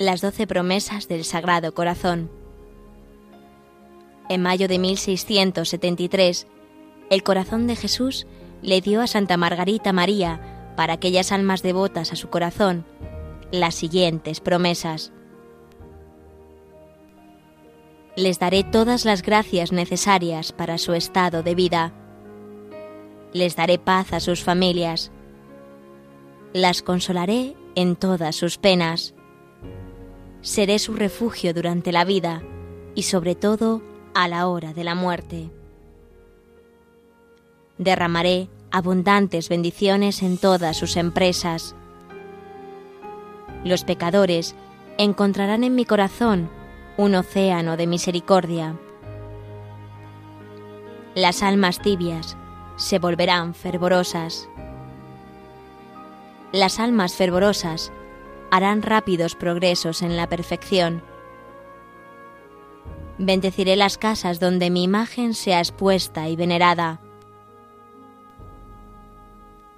Las doce promesas del Sagrado Corazón. En mayo de 1673, el corazón de Jesús le dio a Santa Margarita María, para aquellas almas devotas a su corazón, las siguientes promesas. Les daré todas las gracias necesarias para su estado de vida. Les daré paz a sus familias. Las consolaré en todas sus penas seré su refugio durante la vida y sobre todo a la hora de la muerte. Derramaré abundantes bendiciones en todas sus empresas. Los pecadores encontrarán en mi corazón un océano de misericordia. Las almas tibias se volverán fervorosas. Las almas fervorosas harán rápidos progresos en la perfección. Bendeciré las casas donde mi imagen sea expuesta y venerada.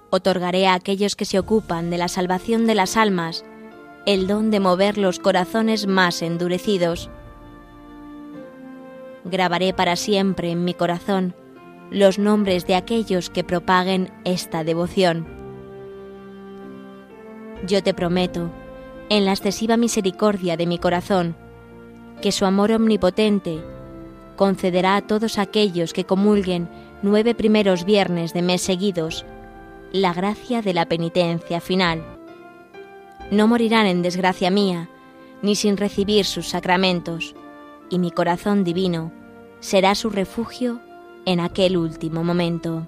Otorgaré a aquellos que se ocupan de la salvación de las almas el don de mover los corazones más endurecidos. Grabaré para siempre en mi corazón los nombres de aquellos que propaguen esta devoción. Yo te prometo, en la excesiva misericordia de mi corazón, que su amor omnipotente concederá a todos aquellos que comulguen nueve primeros viernes de mes seguidos la gracia de la penitencia final. No morirán en desgracia mía, ni sin recibir sus sacramentos, y mi corazón divino será su refugio en aquel último momento.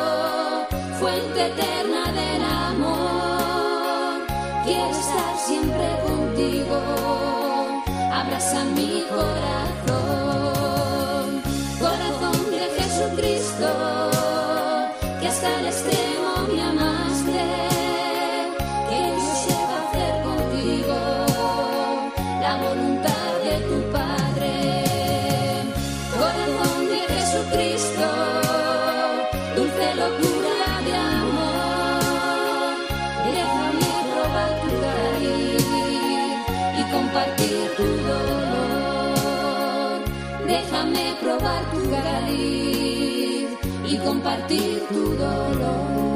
siempre contigo, abraza mi corazón. Probar tu cariz y compartir tu dolor.